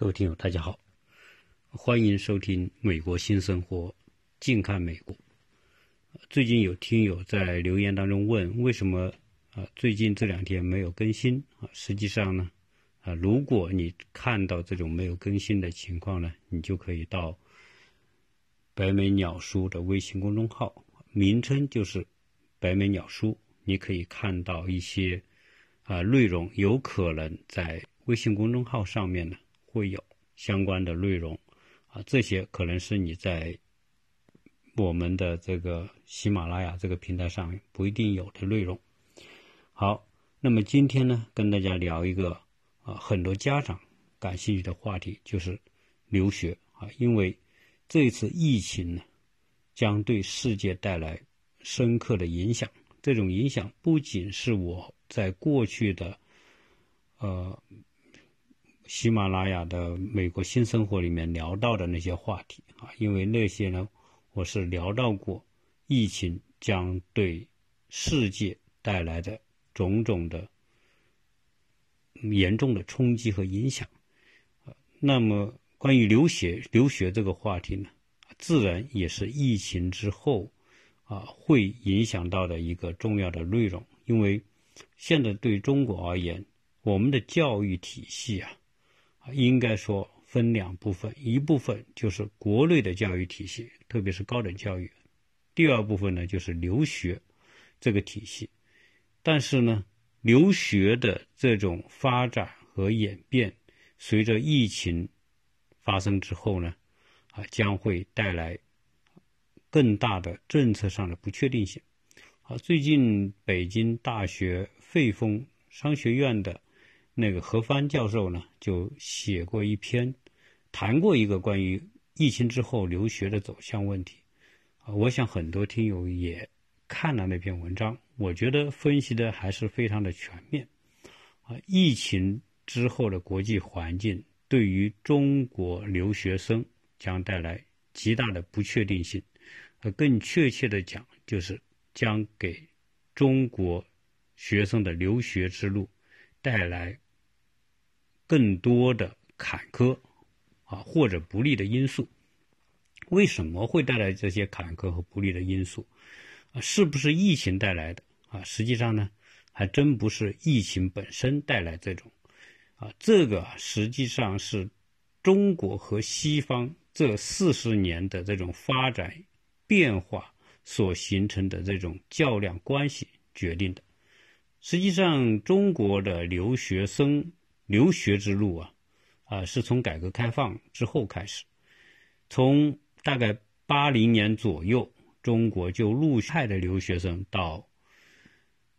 各位听友，大家好，欢迎收听《美国新生活》，近看美国。最近有听友在留言当中问，为什么啊最近这两天没有更新啊？实际上呢，啊如果你看到这种没有更新的情况呢，你就可以到白眉鸟书的微信公众号，名称就是白眉鸟书，你可以看到一些啊内容，有可能在微信公众号上面呢。会有相关的内容，啊，这些可能是你在我们的这个喜马拉雅这个平台上不一定有的内容。好，那么今天呢，跟大家聊一个啊，很多家长感兴趣的话题，就是留学啊，因为这次疫情呢，将对世界带来深刻的影响。这种影响不仅是我在过去的呃。喜马拉雅的美国新生活里面聊到的那些话题啊，因为那些呢，我是聊到过疫情将对世界带来的种种的严重的冲击和影响。那么关于留学留学这个话题呢，自然也是疫情之后啊会影响到的一个重要的内容。因为现在对中国而言，我们的教育体系啊。应该说分两部分，一部分就是国内的教育体系，特别是高等教育；第二部分呢就是留学这个体系。但是呢，留学的这种发展和演变，随着疫情发生之后呢，啊，将会带来更大的政策上的不确定性。啊，最近北京大学汇丰商学院的。那个何帆教授呢，就写过一篇，谈过一个关于疫情之后留学的走向问题。啊，我想很多听友也看了那篇文章，我觉得分析的还是非常的全面。啊，疫情之后的国际环境对于中国留学生将带来极大的不确定性，呃，更确切的讲，就是将给中国学生的留学之路带来。更多的坎坷啊，或者不利的因素，为什么会带来这些坎坷和不利的因素？啊，是不是疫情带来的？啊，实际上呢，还真不是疫情本身带来这种，啊，这个实际上是中国和西方这四十年的这种发展变化所形成的这种较量关系决定的。实际上，中国的留学生。留学之路啊，啊，是从改革开放之后开始，从大概八零年左右，中国就陆续派的留学生到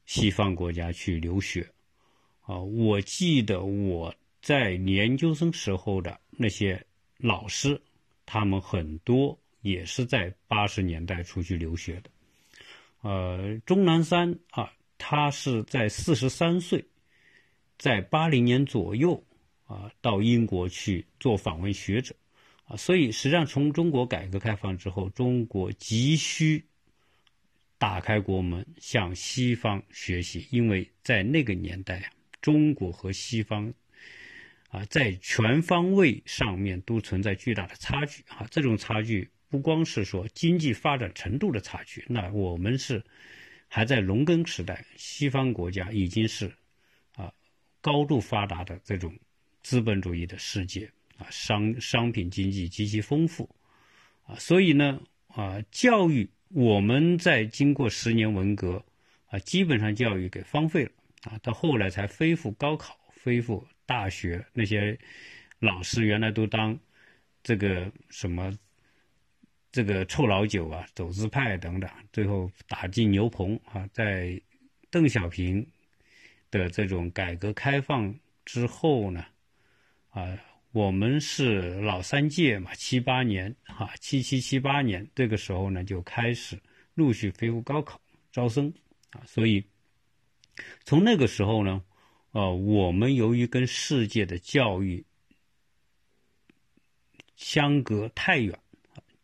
西方国家去留学，啊，我记得我在研究生时候的那些老师，他们很多也是在八十年代出去留学的，呃，钟南山啊，他是在四十三岁。在八零年左右，啊，到英国去做访问学者，啊，所以实际上从中国改革开放之后，中国急需打开国门向西方学习，因为在那个年代，中国和西方啊在全方位上面都存在巨大的差距，啊，这种差距不光是说经济发展程度的差距，那我们是还在农耕时代，西方国家已经是啊。高度发达的这种资本主义的世界啊，商商品经济极其丰富啊，所以呢啊，教育我们在经过十年文革啊，基本上教育给荒废了啊，到后来才恢复高考，恢复大学，那些老师原来都当这个什么这个臭老九啊，走资派等等，最后打进牛棚啊，在邓小平。的这种改革开放之后呢，啊，我们是老三届嘛，七八年啊，七七七八年这个时候呢，就开始陆续恢复高考招生啊，所以从那个时候呢，呃，我们由于跟世界的教育相隔太远，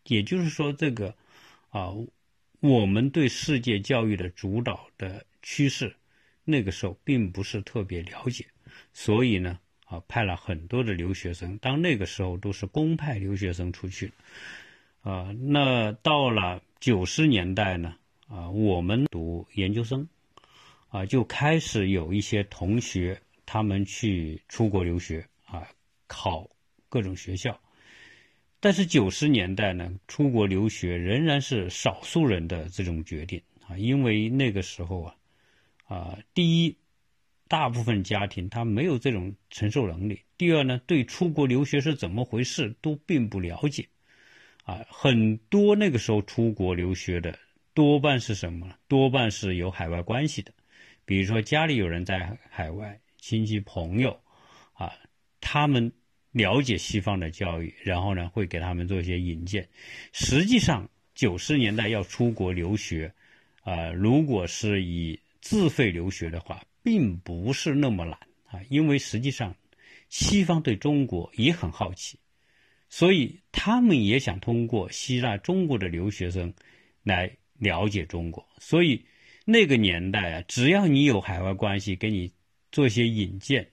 也就是说，这个啊，我们对世界教育的主导的趋势。那个时候并不是特别了解，所以呢，啊，派了很多的留学生。当那个时候都是公派留学生出去，啊，那到了九十年代呢，啊，我们读研究生，啊，就开始有一些同学他们去出国留学，啊，考各种学校。但是九十年代呢，出国留学仍然是少数人的这种决定啊，因为那个时候啊，啊，第一。大部分家庭他没有这种承受能力。第二呢，对出国留学是怎么回事都并不了解，啊，很多那个时候出国留学的多半是什么？多半是有海外关系的，比如说家里有人在海外，亲戚朋友，啊，他们了解西方的教育，然后呢会给他们做一些引荐。实际上，九十年代要出国留学，啊，如果是以自费留学的话。并不是那么难啊，因为实际上，西方对中国也很好奇，所以他们也想通过吸纳中国的留学生来了解中国。所以那个年代啊，只要你有海外关系，给你做一些引荐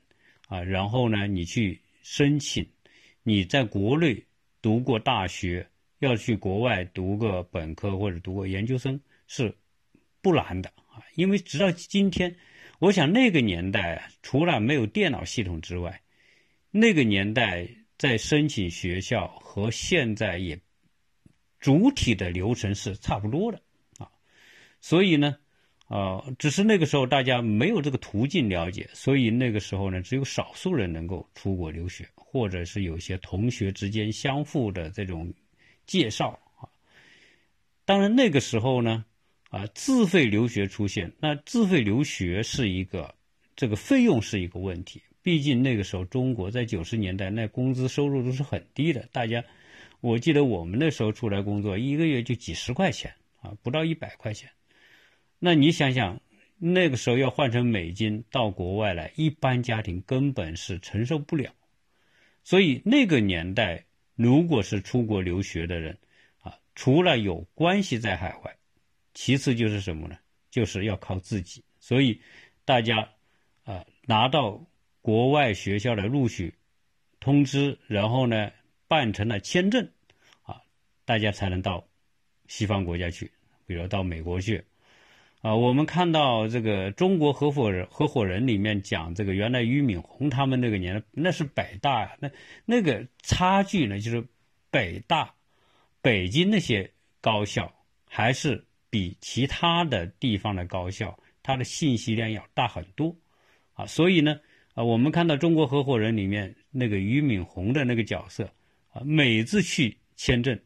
啊，然后呢，你去申请，你在国内读过大学，要去国外读个本科或者读个研究生是不难的啊，因为直到今天。我想那个年代，除了没有电脑系统之外，那个年代在申请学校和现在也主体的流程是差不多的啊。所以呢，呃，只是那个时候大家没有这个途径了解，所以那个时候呢，只有少数人能够出国留学，或者是有些同学之间相互的这种介绍啊。当然那个时候呢。啊，自费留学出现，那自费留学是一个，这个费用是一个问题。毕竟那个时候中国在九十年代，那工资收入都是很低的。大家，我记得我们那时候出来工作，一个月就几十块钱啊，不到一百块钱。那你想想，那个时候要换成美金到国外来，一般家庭根本是承受不了。所以那个年代，如果是出国留学的人，啊，除了有关系在海外。其次就是什么呢？就是要靠自己。所以，大家啊拿到国外学校的录取通知，然后呢办成了签证，啊，大家才能到西方国家去，比如到美国去。啊，我们看到这个中国合伙人合伙人里面讲这个，原来俞敏洪他们那个年代那是北大呀，那那个差距呢，就是北大、北京那些高校还是。比其他的地方的高校，它的信息量要大很多，啊，所以呢，啊，我们看到中国合伙人里面那个俞敏洪的那个角色，啊，每次去签证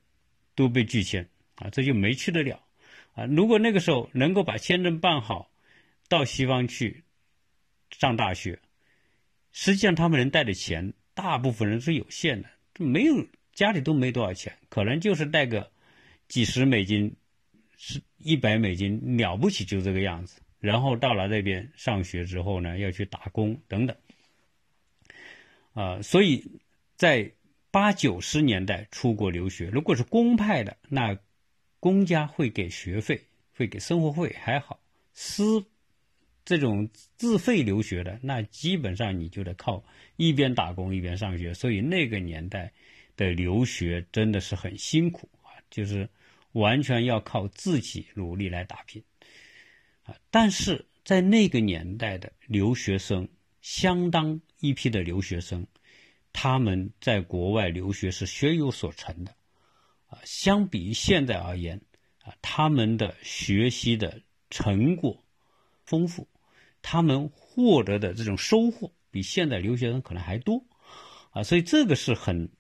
都被拒签，啊，这就没去得了，啊，如果那个时候能够把签证办好，到西方去上大学，实际上他们能带的钱，大部分人是有限的，没有家里都没多少钱，可能就是带个几十美金。是一百美金了不起，就这个样子。然后到了那边上学之后呢，要去打工等等。啊，所以在八九十年代出国留学，如果是公派的，那公家会给学费，会给生活费还好；私这种自费留学的，那基本上你就得靠一边打工一边上学。所以那个年代的留学真的是很辛苦啊，就是。完全要靠自己努力来打拼，啊！但是在那个年代的留学生，相当一批的留学生，他们在国外留学是学有所成的，啊，相比于现在而言，啊，他们的学习的成果丰富，他们获得的这种收获比现在留学生可能还多，啊，所以这个是很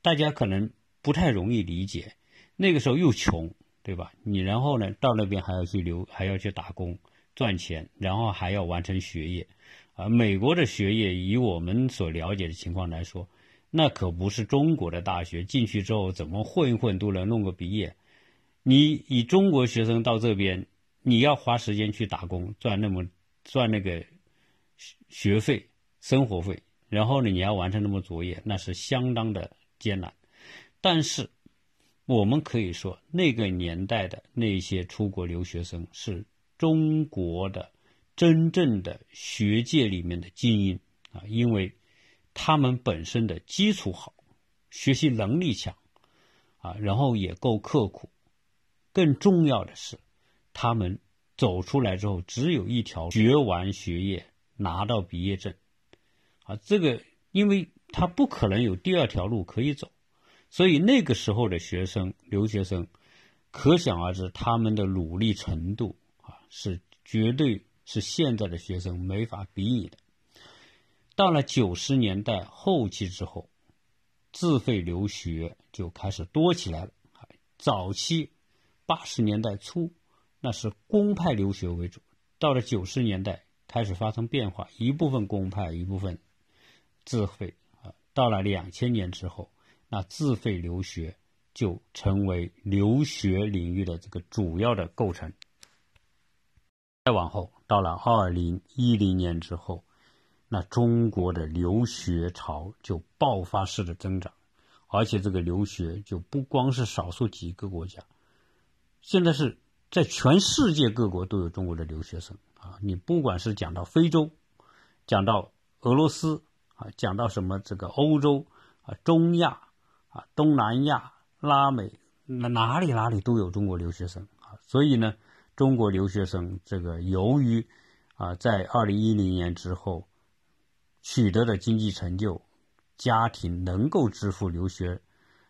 大家可能不太容易理解。那个时候又穷，对吧？你然后呢，到那边还要去留，还要去打工赚钱，然后还要完成学业，啊，美国的学业以我们所了解的情况来说，那可不是中国的大学进去之后怎么混一混都能弄个毕业。你以中国学生到这边，你要花时间去打工赚那么赚那个学费、生活费，然后呢，你要完成那么作业，那是相当的艰难。但是。我们可以说，那个年代的那些出国留学生是中国的真正的学界里面的精英啊，因为他们本身的基础好，学习能力强，啊，然后也够刻苦。更重要的是，他们走出来之后，只有一条：学完学业，拿到毕业证。啊，这个因为他不可能有第二条路可以走，所以那个时候的学生、留学生，可想而知他们的努力程度啊，是绝对是现在的学生没法比拟的。到了九十年代后期之后，自费留学就开始多起来了。早期八十年代初，那是公派留学为主；到了九十年代，开始发生变化，一部分公派，一部分自费。啊，到了两千年之后，那自费留学就成为留学领域的这个主要的构成。再往后，到了二零一零年之后。那中国的留学潮就爆发式的增长，而且这个留学就不光是少数几个国家，现在是在全世界各国都有中国的留学生啊！你不管是讲到非洲，讲到俄罗斯啊，讲到什么这个欧洲啊、中亚啊、东南亚、拉美，那哪里哪里都有中国留学生啊！所以呢，中国留学生这个由于啊，在二零一零年之后。取得的经济成就，家庭能够支付留学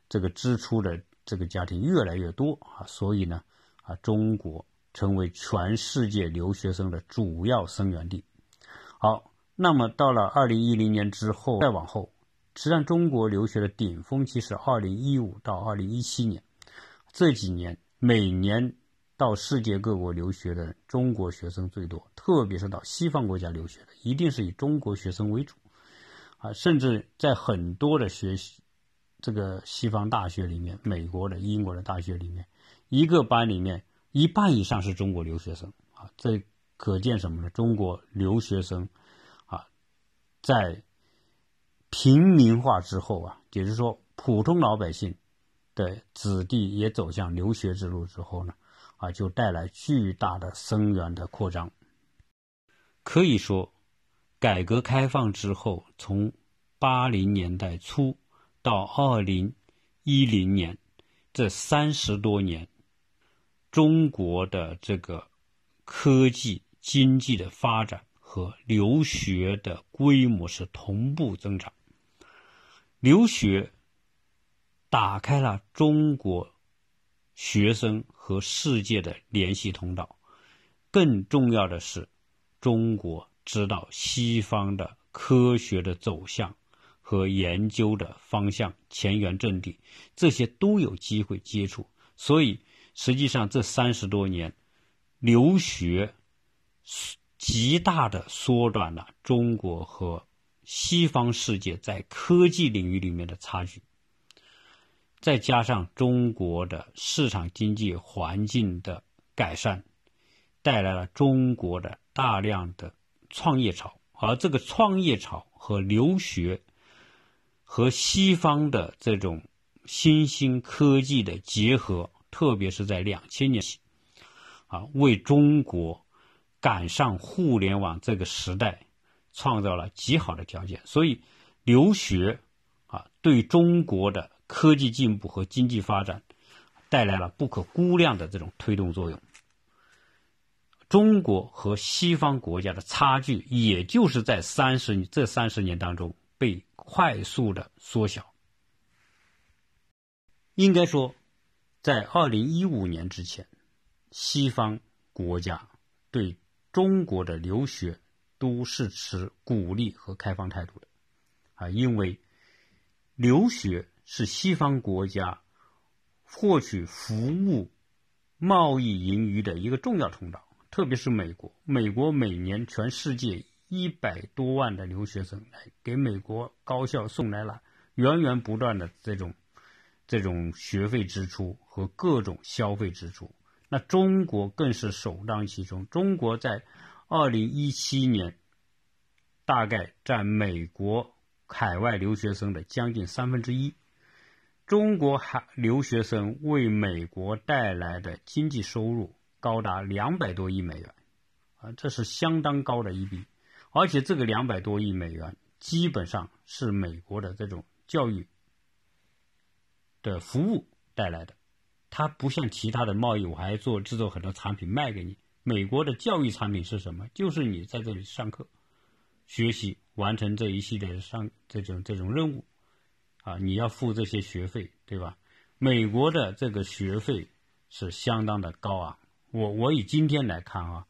这个支出的这个家庭越来越多啊，所以呢，啊，中国成为全世界留学生的主要生源地。好，那么到了二零一零年之后，再往后，实际上中国留学的顶峰期是二零一五到二零一七年，这几年每年。到世界各国留学的中国学生最多，特别是到西方国家留学的，一定是以中国学生为主，啊，甚至在很多的学习这个西方大学里面，美国的、英国的大学里面，一个班里面一半以上是中国留学生，啊，这可见什么呢？中国留学生，啊，在平民化之后啊，也就是说，普通老百姓的子弟也走向留学之路之后呢？啊，就带来巨大的生源的扩张。可以说，改革开放之后，从八零年代初到二零一零年这三十多年，中国的这个科技经济的发展和留学的规模是同步增长。留学打开了中国。学生和世界的联系通道，更重要的是，中国知道西方的科学的走向和研究的方向、前沿阵地，这些都有机会接触。所以，实际上这三十多年，留学极大的缩短了中国和西方世界在科技领域里面的差距。再加上中国的市场经济环境的改善，带来了中国的大量的创业潮，而这个创业潮和留学和西方的这种新兴科技的结合，特别是在两千年起，啊，为中国赶上互联网这个时代创造了极好的条件。所以，留学啊，对中国的。科技进步和经济发展带来了不可估量的这种推动作用。中国和西方国家的差距，也就是在三十这三十年当中被快速的缩小。应该说，在二零一五年之前，西方国家对中国的留学都是持鼓励和开放态度的，啊，因为留学。是西方国家获取服务、贸易盈余的一个重要通道，特别是美国。美国每年全世界一百多万的留学生来给美国高校送来了源源不断的这种这种学费支出和各种消费支出。那中国更是首当其冲。中国在二零一七年大概占美国海外留学生的将近三分之一。中国海留学生为美国带来的经济收入高达两百多亿美元，啊，这是相当高的一笔，而且这个两百多亿美元基本上是美国的这种教育的服务带来的。它不像其他的贸易，我还做制作很多产品卖给你。美国的教育产品是什么？就是你在这里上课、学习、完成这一系列上这种这种任务，啊，你要付这些学费，对吧？美国的这个学费是相当的高昂。我我以今天来看啊，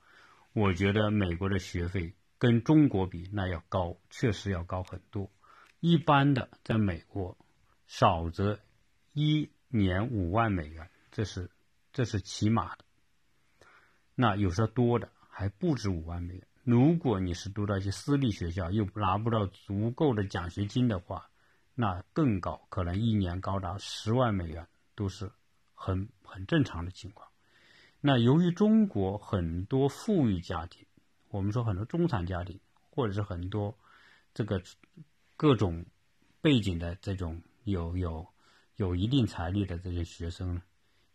我觉得美国的学费跟中国比那要高，确实要高很多。一般的在美国，少则一年五万美元，这是这是起码的。那有时候多的还不止五万美元。如果你是读到一些私立学校，又拿不到足够的奖学金的话，那更高，可能一年高达十万美元，都是很很正常的情况。那由于中国很多富裕家庭，我们说很多中产家庭，或者是很多这个各种背景的这种有有有一定财力的这些学生呢，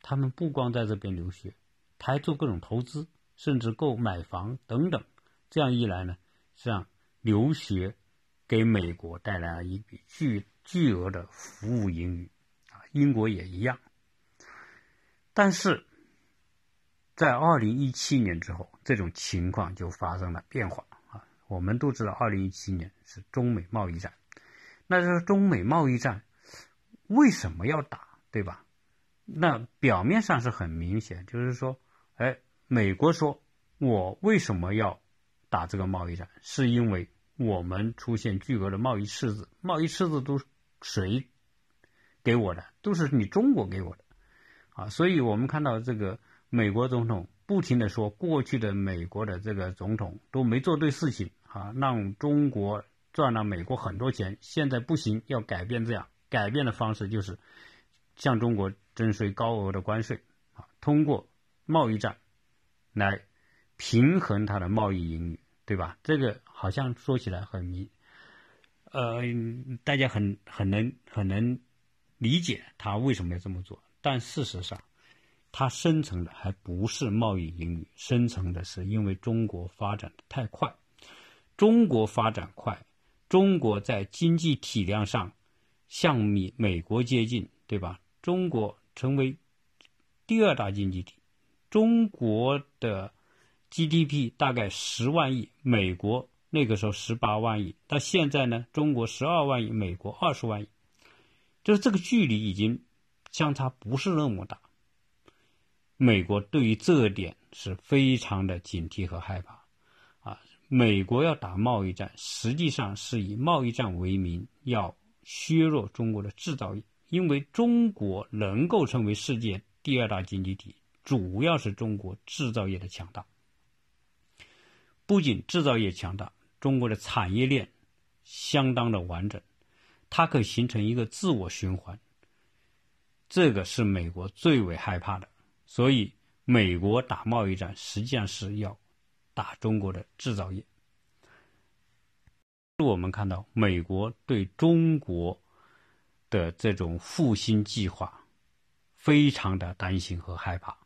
他们不光在这边留学。他还做各种投资，甚至购买房等等。这样一来呢，实际上留学给美国带来了一笔巨巨额的服务盈余啊。英国也一样。但是在二零一七年之后，这种情况就发生了变化啊。我们都知道，二零一七年是中美贸易战。那这中美贸易战为什么要打，对吧？那表面上是很明显，就是说。哎，美国说，我为什么要打这个贸易战？是因为我们出现巨额的贸易赤字，贸易赤字都谁给我的？都是你中国给我的，啊！所以我们看到这个美国总统不停的说，过去的美国的这个总统都没做对事情，啊，让中国赚了美国很多钱，现在不行，要改变这样，改变的方式就是向中国征税高额的关税，啊，通过。贸易战来平衡它的贸易盈余，对吧？这个好像说起来很明，呃，大家很很能很能理解他为什么要这么做。但事实上，它深层的还不是贸易盈余，深层的是因为中国发展的太快。中国发展快，中国在经济体量上向美美国接近，对吧？中国成为第二大经济体。中国的 GDP 大概十万亿，美国那个时候十八万亿，到现在呢，中国十二万亿，美国二十万亿，就是这个距离已经相差不是那么大。美国对于这点是非常的警惕和害怕，啊，美国要打贸易战，实际上是以贸易战为名要削弱中国的制造业，因为中国能够成为世界第二大经济体。主要是中国制造业的强大，不仅制造业强大，中国的产业链相当的完整，它可以形成一个自我循环。这个是美国最为害怕的，所以美国打贸易战实际上是要打中国的制造业。我们看到美国对中国的这种复兴计划非常的担心和害怕。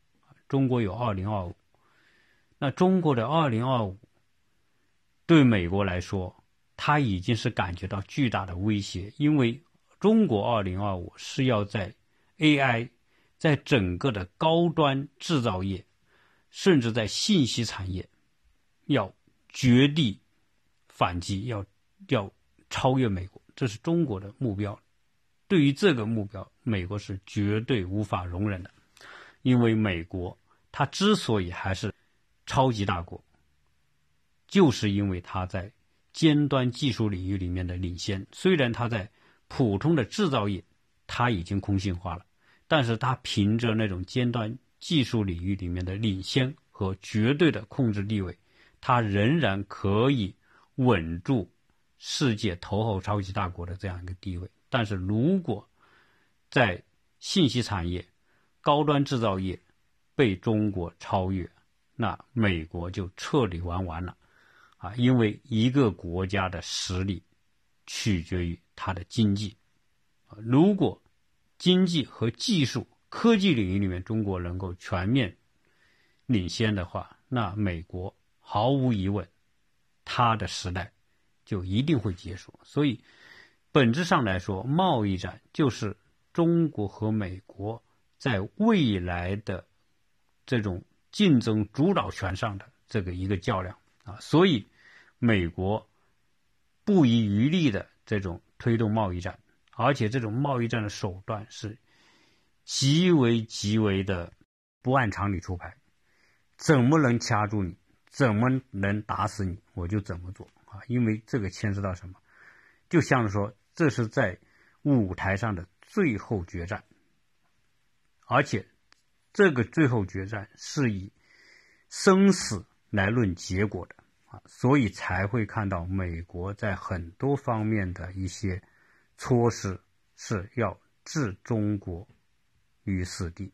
中国有二零二五，那中国的二零二五对美国来说，它已经是感觉到巨大的威胁，因为中国二零二五是要在 AI，在整个的高端制造业，甚至在信息产业，要绝地反击，要要超越美国，这是中国的目标。对于这个目标，美国是绝对无法容忍的，因为美国。它之所以还是超级大国，就是因为它在尖端技术领域里面的领先。虽然它在普通的制造业，它已经空心化了，但是它凭着那种尖端技术领域里面的领先和绝对的控制地位，它仍然可以稳住世界头号超级大国的这样一个地位。但是如果在信息产业、高端制造业，被中国超越，那美国就彻底玩完了，啊！因为一个国家的实力取决于它的经济啊，如果经济和技术、科技领域里面中国能够全面领先的话，那美国毫无疑问，它的时代就一定会结束。所以，本质上来说，贸易战就是中国和美国在未来的这种竞争主导权上的这个一个较量啊。所以，美国不遗余力的这种推动贸易战，而且这种贸易战的手段是极为极为的不按常理出牌，怎么能掐住你？怎么能打死你，我就怎么做啊！因为这个牵涉到什么，就像是说，这是在舞台上的最后决战，而且这个最后决战是以生死来论结果的啊，所以才会看到美国在很多方面的一些措施是要置中国于死地，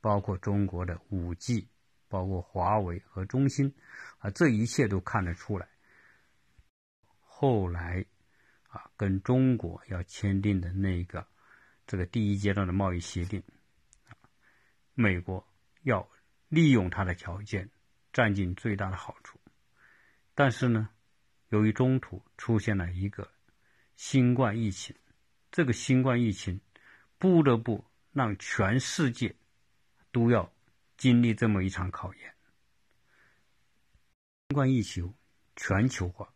包括中国的五 G。包括华为和中兴，啊，这一切都看得出来。后来，啊，跟中国要签订的那个这个第一阶段的贸易协定，啊，美国要利用它的条件，占尽最大的好处。但是呢，由于中途出现了一个新冠疫情，这个新冠疫情不得不让全世界都要。经历这么一场考验，新冠疫情全球化，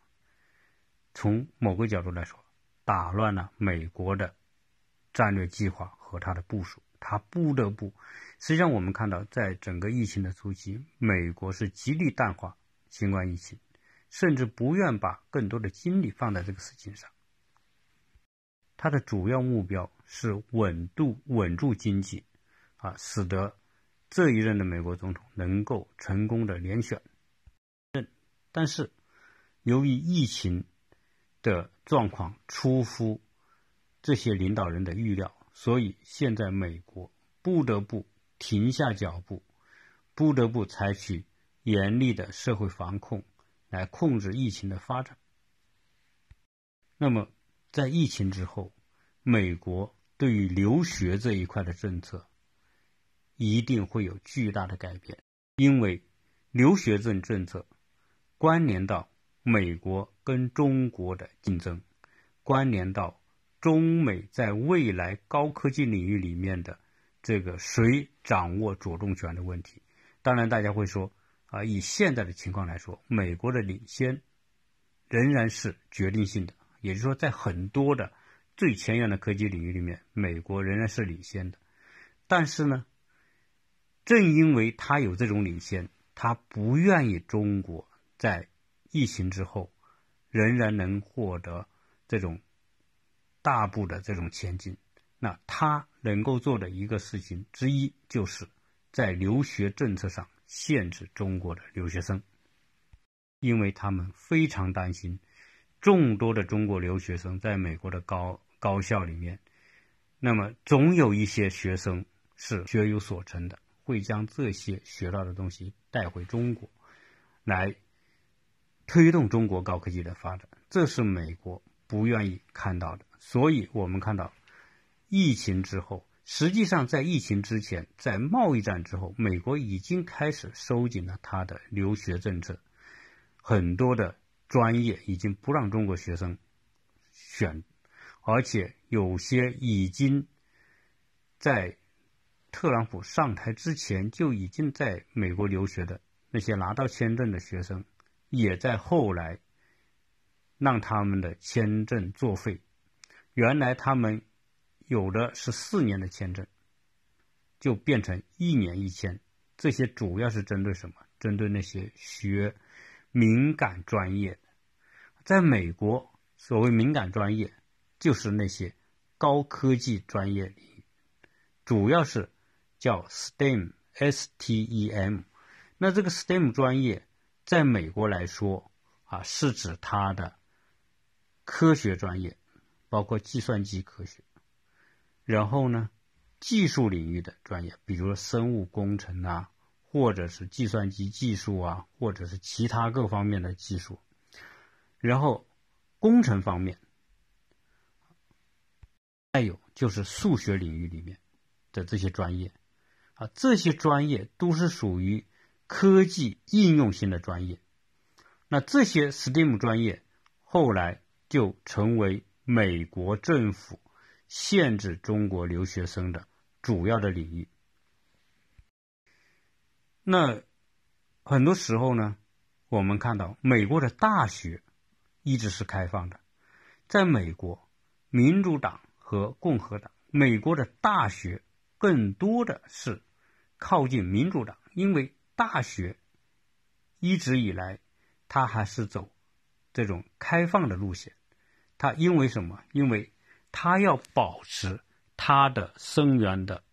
从某个角度来说，打乱了美国的战略计划和他的部署，他不得不。实际上，我们看到，在整个疫情的初期，美国是极力淡化新冠疫情，甚至不愿把更多的精力放在这个事情上。他的主要目标是稳度稳住经济，啊，使得。这一任的美国总统能够成功的连选，但是由于疫情的状况出乎这些领导人的预料，所以现在美国不得不停下脚步，不得不采取严厉的社会防控来控制疫情的发展。那么，在疫情之后，美国对于留学这一块的政策。一定会有巨大的改变，因为留学证政策关联到美国跟中国的竞争，关联到中美在未来高科技领域里面的这个谁掌握主动权的问题。当然，大家会说啊，以现在的情况来说，美国的领先仍然是决定性的，也就是说，在很多的最前沿的科技领域里面，美国仍然是领先的。但是呢？正因为他有这种领先，他不愿意中国在疫情之后仍然能获得这种大步的这种前进。那他能够做的一个事情之一，就是在留学政策上限制中国的留学生，因为他们非常担心众多的中国留学生在美国的高高校里面，那么总有一些学生是学有所成的。会将这些学到的东西带回中国，来推动中国高科技的发展，这是美国不愿意看到的。所以，我们看到疫情之后，实际上在疫情之前，在贸易战之后，美国已经开始收紧了它的留学政策，很多的专业已经不让中国学生选，而且有些已经在。特朗普上台之前就已经在美国留学的那些拿到签证的学生，也在后来让他们的签证作废。原来他们有的是四年的签证，就变成一年一签。这些主要是针对什么？针对那些学敏感专业的。在美国，所谓敏感专业，就是那些高科技专业领域，主要是。叫 STEM，S-T-E-M，那这个 STEM 专业在美国来说啊，是指它的科学专业，包括计算机科学，然后呢，技术领域的专业，比如说生物工程啊，或者是计算机技术啊，或者是其他各方面的技术，然后工程方面，还有就是数学领域里面的这些专业。啊，这些专业都是属于科技应用性的专业。那这些 STEAM 专业后来就成为美国政府限制中国留学生的主要的领域。那很多时候呢，我们看到美国的大学一直是开放的，在美国，民主党和共和党，美国的大学更多的是靠近民主党，因为大学一直以来它还是走。这种开放的路线，它因为什么？因为它要保持它的生源的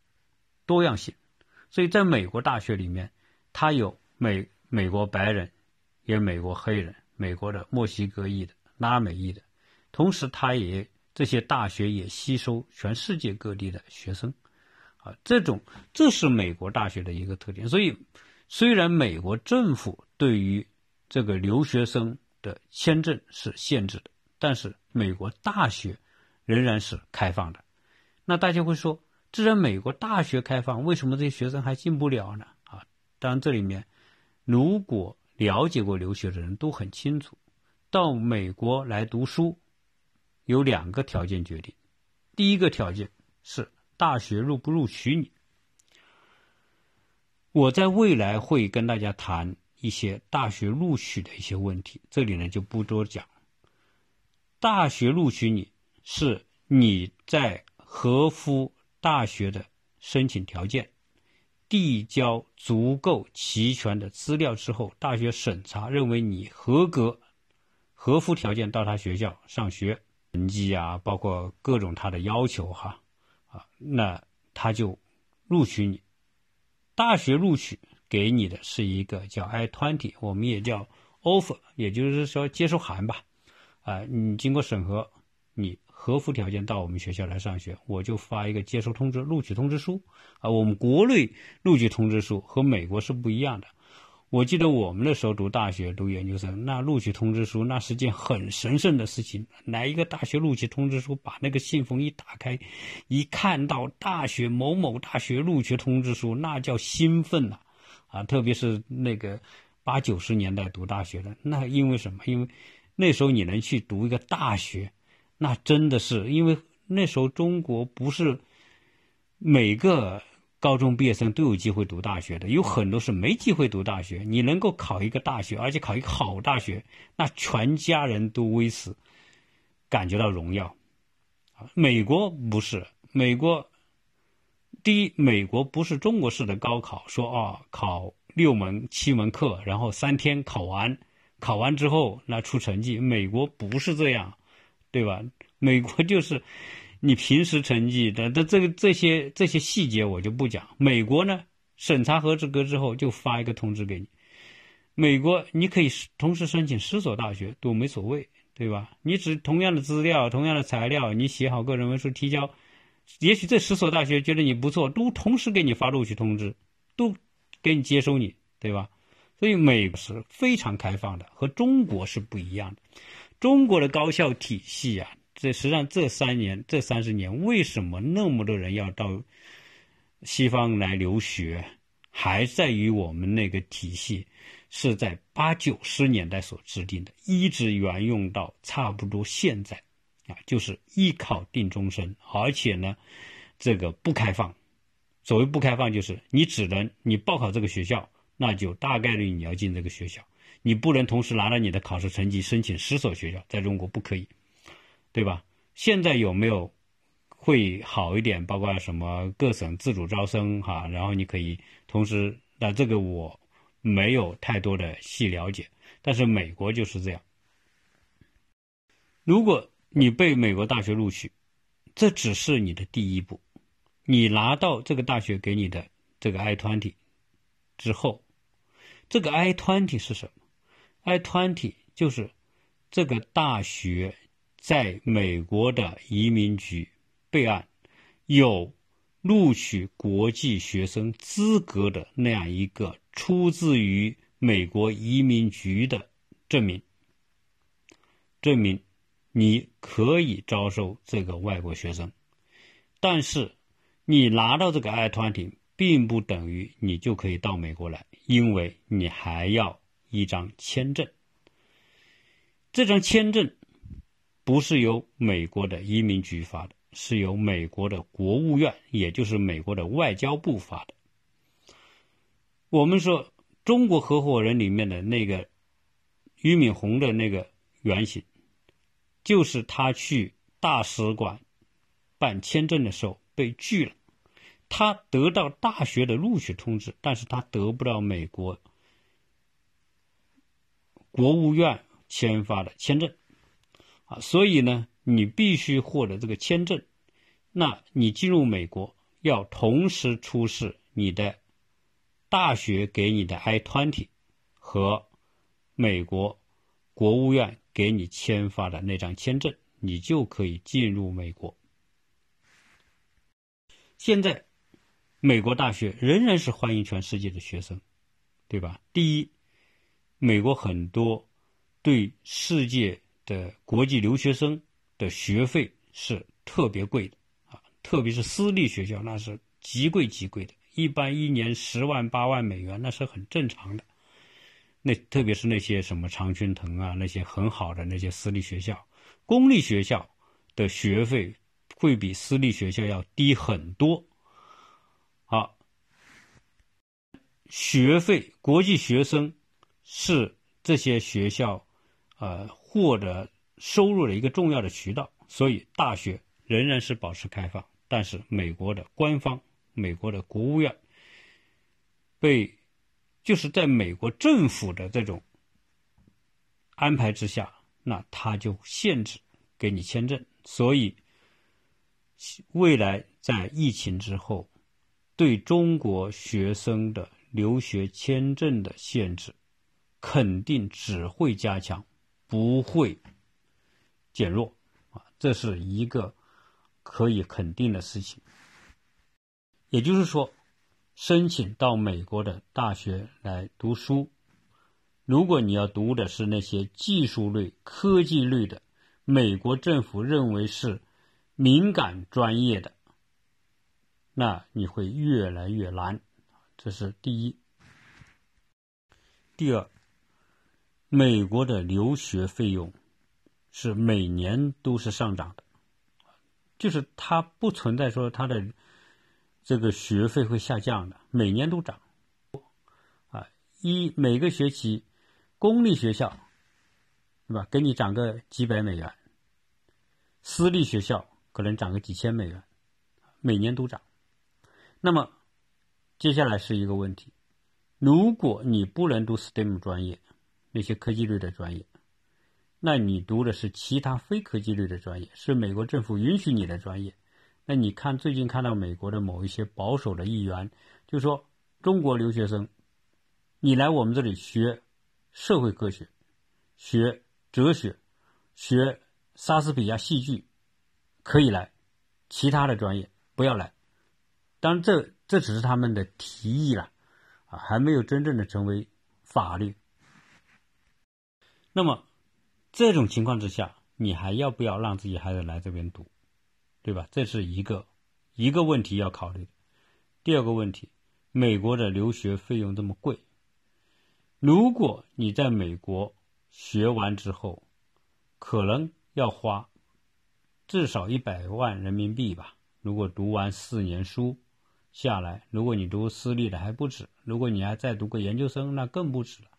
多样性，所以在美国大学里面，它有美美国白人，也美国黑人，美国的墨西哥裔的、拉美裔的，同时它也这些大学也吸收全世界各地的学生，啊，这种这是美国大学的一个特点。所以，虽然美国政府对于这个留学生，的签证是限制的，但是美国大学仍然是开放的。那大家会说，既然美国大学开放，为什么这些学生还进不了呢？当然这里面如果了解过留学的人都很清楚，到美国来读书有两个条件决定。第一个条件是大学录不录取你。我在未来会跟大家谈。一些大学录取的一些问题，这里呢就不多讲。大学录取你是你在合乎大学的申请条件，递交足够齐全的资料之后，大学审查认为你合格、合乎条件到他学校上学，成绩啊，包括各种他的要求哈啊，那他就录取你。大学录取。给你的是一个叫 I twenty，我们也叫 offer，也就是说接收函吧。啊，你经过审核，你合符条件到我们学校来上学，我就发一个接收通知、录取通知书。啊，我们国内录取通知书和美国是不一样的。我记得我们那时候读大学、读研究生，那录取通知书那是件很神圣的事情。来一个大学录取通知书，把那个信封一打开，一看到大学某某大学录取通知书，那叫兴奋呐！啊，特别是那个八九十年代读大学的，那因为什么？因为那时候你能去读一个大学，那真的是因为那时候中国不是每个高中毕业生都有机会读大学的，有很多是没机会读大学。你能够考一个大学，而且考一个好大学，那全家人都为此感觉到荣耀。美国不是美国。第一，美国不是中国式的高考，说啊考六门七门课，然后三天考完，考完之后那出成绩。美国不是这样，对吧？美国就是你平时成绩的，的这个这些这些细节我就不讲。美国呢，审查合格之后就发一个通知给你。美国你可以同时申请十所大学都没所谓，对吧？你只同样的资料、同样的材料，你写好个人文书提交。也许这十所大学觉得你不错，都同时给你发录取通知，都给你接收你，对吧？所以美国是非常开放的，和中国是不一样的。中国的高校体系啊，这实际上这三年、这三十年，为什么那么多人要到西方来留学，还在于我们那个体系是在八九十年代所制定的，一直沿用到差不多现在。啊，就是一考定终身，而且呢，这个不开放。所谓不开放，就是你只能你报考这个学校，那就大概率你要进这个学校，你不能同时拿着你的考试成绩申请十所学校，在中国不可以，对吧？现在有没有会好一点？包括什么各省自主招生哈，然后你可以同时，那这个我没有太多的细了解，但是美国就是这样。如果你被美国大学录取，这只是你的第一步。你拿到这个大学给你的这个 I twenty 之后，这个 I twenty 是什么 I20 就是这个大学在美国的移民局备案，有录取国际学生资格的那样一个出自于美国移民局的证明，证明。你可以招收这个外国学生，但是你拿到这个 I20，并不等于你就可以到美国来，因为你还要一张签证。这张签证不是由美国的移民局发的，是由美国的国务院，也就是美国的外交部发的。我们说中国合伙人里面的那个俞敏洪的那个原型，就是他去大使馆办签证的时候被拒了。他得到大学的录取通知，但是他得不到美国国务院签发的签证，啊，所以呢，你必须获得这个签证，那你进入美国要同时出示你的大学给你的 I-20 和美国国务院给你签发的那张签证，你就可以进入美国。现在。美国大学仍然是欢迎全世界的学生，对吧？第一，美国很多对世界的国际留学生的学费是特别贵的啊，特别是私立学校，那是极贵极贵的，一般一年十万八万美元，那是很正常的。那特别是那些什么常春藤啊，那些很好的那些私立学校，公立学校的学费会比私立学校要低很多。好，学费，国际学生是这些学校呃获得收入的一个重要的渠道，所以大学仍然是保持开放。但是美国的官方，美国的国务院被就是在美国政府的这种安排之下，那他就限制给你签证。所以未来在疫情之后。对中国学生的留学签证的限制，肯定只会加强，不会减弱啊！这是一个可以肯定的事情。也就是说，申请到美国的大学来读书，如果你要读的是那些技术类、科技类的，美国政府认为是敏感专业的。那你会越来越难，这是第一。第二，美国的留学费用是每年都是上涨的，就是它不存在说它的这个学费会下降的，每年都涨。啊，一每个学期，公立学校，对吧？给你涨个几百美元，私立学校可能涨个几千美元，每年都涨。那么，接下来是一个问题：如果你不能读 STEM 专业，那些科技类的专业，那你读的是其他非科技类的专业，是美国政府允许你的专业。那你看，最近看到美国的某一些保守的议员就说，中国留学生，你来我们这里学社会科学、学哲学、学莎士比亚戏剧，可以来，其他的专业不要来。当然，这这只是他们的提议了，啊，还没有真正的成为法律。那么，这种情况之下，你还要不要让自己孩子来这边读，对吧？这是一个一个问题要考虑。第二个问题，美国的留学费用这么贵，如果你在美国学完之后，可能要花至少一百万人民币吧。如果读完四年书。下来，如果你读私立的还不止，如果你还再读个研究生，那更不止了。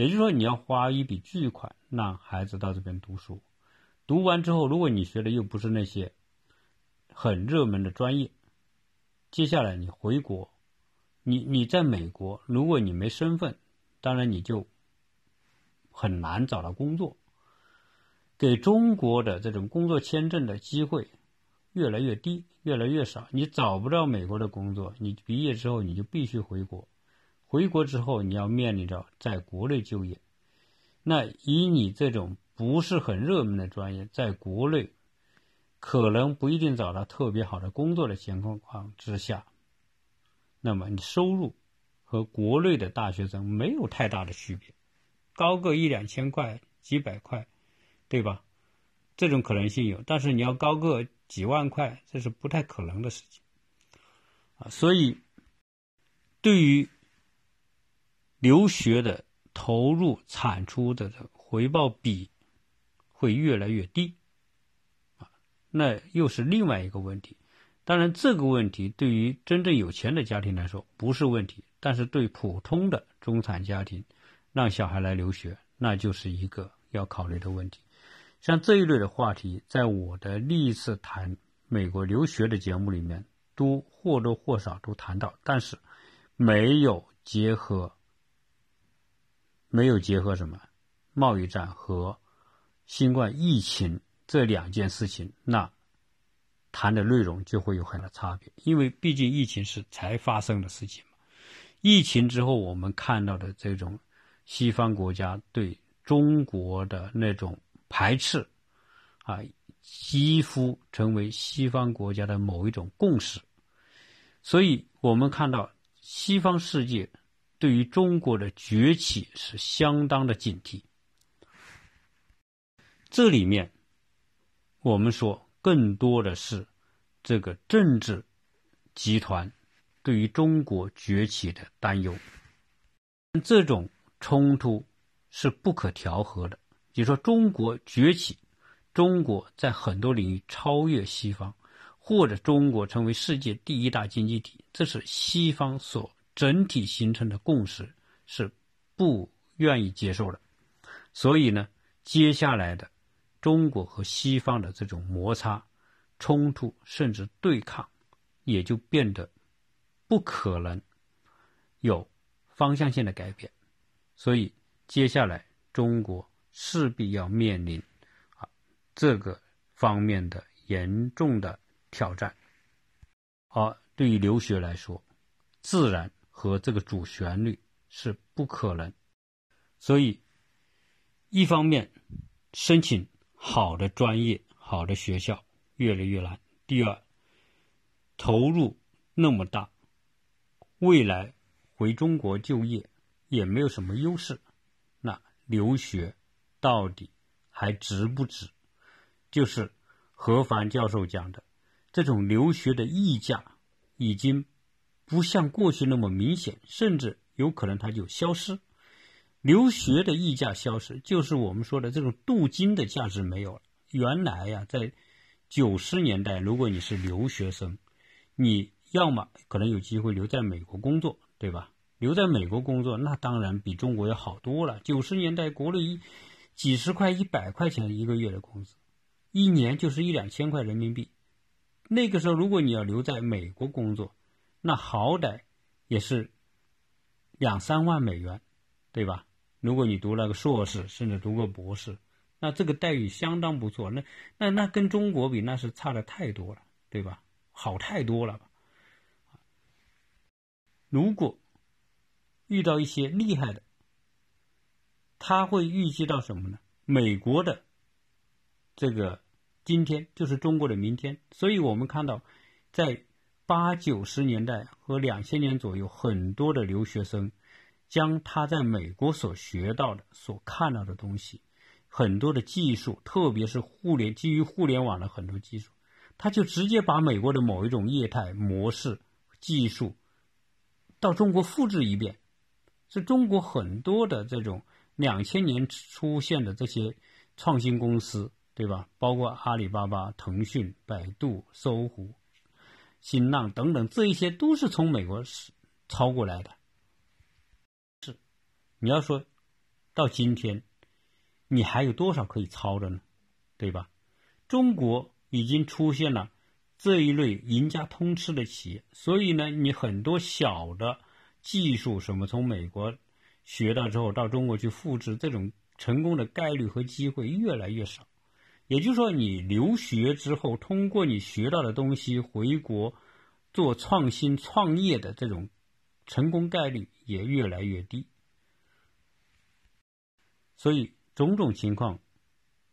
也就是说，你要花一笔巨款让孩子到这边读书，读完之后，如果你学的又不是那些很热门的专业，接下来你回国，你你在美国，如果你没身份，当然你就很难找到工作，给中国的这种工作签证的机会。越来越低，越来越少。你找不到美国的工作，你毕业之后你就必须回国。回国之后，你要面临着在国内就业。那以你这种不是很热门的专业，在国内可能不一定找到特别好的工作的情况之下，那么你收入和国内的大学生没有太大的区别，高个一两千块、几百块，对吧？这种可能性有，但是你要高个。几万块，这是不太可能的事情啊！所以，对于留学的投入产出的回报比会越来越低那又是另外一个问题。当然，这个问题对于真正有钱的家庭来说不是问题，但是对普通的中产家庭，让小孩来留学，那就是一个要考虑的问题。像这一类的话题，在我的历次谈美国留学的节目里面，都或多或少都谈到，但是没有结合，没有结合什么贸易战和新冠疫情这两件事情，那。谈的内容就会有很大差别，因为毕竟疫情是才发生的事情嘛。疫情之后，我们看到的这种西方国家对中国的那种排斥，啊，几乎成为西方国家的某一种共识。所以，我们看到西方世界对于中国的崛起是相当的警惕。这里面，我们说。更多的是这个政治集团对于中国崛起的担忧，这种冲突是不可调和的。就说中国崛起，中国在很多领域超越西方，或者中国成为世界第一大经济体，这是西方所整体形成的共识，是不愿意接受的。所以呢，接下来的。中国和西方的这种摩擦、冲突，甚至对抗，也就变得不可能有方向性的改变。所以，接下来中国势必要面临啊这个方面的严重的挑战。而对于留学来说，自然和这个主旋律是不可能。所以，一方面申请。好的专业、好的学校越来越难。第二，投入那么大，未来回中国就业也没有什么优势。那留学到底还值不值？就是何凡教授讲的，这种留学的溢价已经不像过去那么明显，甚至有可能它就消失。留学的溢价消失，就是我们说的这种镀金的价值没有了。原来呀，在九十年代，如果你是留学生，你要么可能有机会留在美国工作，对吧？留在美国工作，那当然比中国要好多了。九十年代，国内一几十块、一百块钱一个月的工资，一年就是一两千块人民币。那个时候，如果你要留在美国工作，那好歹也是两三万美元，对吧？如果你读了个硕士，甚至读个博士，那这个待遇相当不错。那那那跟中国比，那是差的太多了，对吧？好太多了。如果遇到一些厉害的，他会预计到什么呢？美国的这个今天就是中国的明天。所以我们看到，在八九十年代和两千年左右，很多的留学生。将他在美国所学到的、所看到的东西，很多的技术，特别是互联基于互联网的很多技术，他就直接把美国的某一种业态模式、技术到中国复制一遍。是中国很多的这种两千年出现的这些创新公司，对吧？包括阿里巴巴、腾讯、百度、搜狐、新浪等等，这一些都是从美国是抄过来的。是你要说，到今天，你还有多少可以抄的呢？对吧？中国已经出现了这一类赢家通吃的企业，所以呢，你很多小的技术什么从美国学到之后到中国去复制，这种成功的概率和机会越来越少。也就是说，你留学之后，通过你学到的东西回国做创新创业的这种成功概率也越来越低。所以种种情况，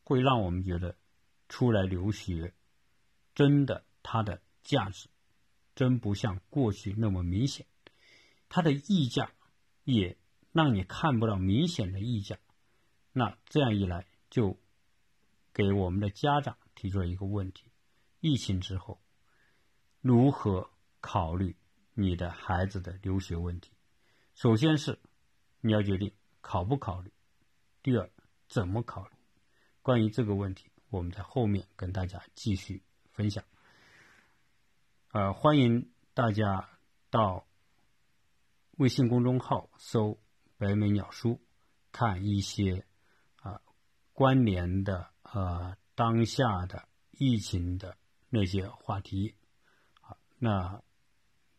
会让我们觉得，出来留学，真的它的价值，真不像过去那么明显，它的溢价，也让你看不到明显的溢价。那这样一来，就给我们的家长提出了一个问题：疫情之后，如何考虑你的孩子的留学问题？首先是你要决定考不考虑。第二，怎么考虑？关于这个问题，我们在后面跟大家继续分享。呃，欢迎大家到微信公众号搜“北美鸟书”，看一些啊关联的呃当下的疫情的那些话题。啊，那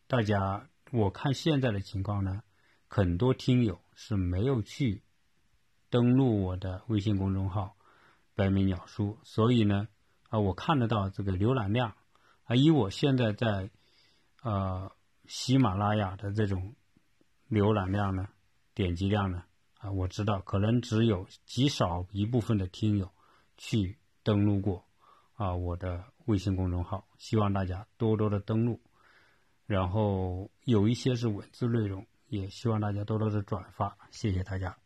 大家我看现在的情况呢，很多听友是没有去登录我的微信公众号。白眉鸟书，所以呢，啊，我看得到这个浏览量，啊，以我现在在，呃，喜马拉雅的这种浏览量呢，点击量呢，啊，我知道可能只有极少一部分的听友去登录过，啊，我的微信公众号，希望大家多多的登录，然后有一些是文字内容，也希望大家多多的转发，谢谢大家。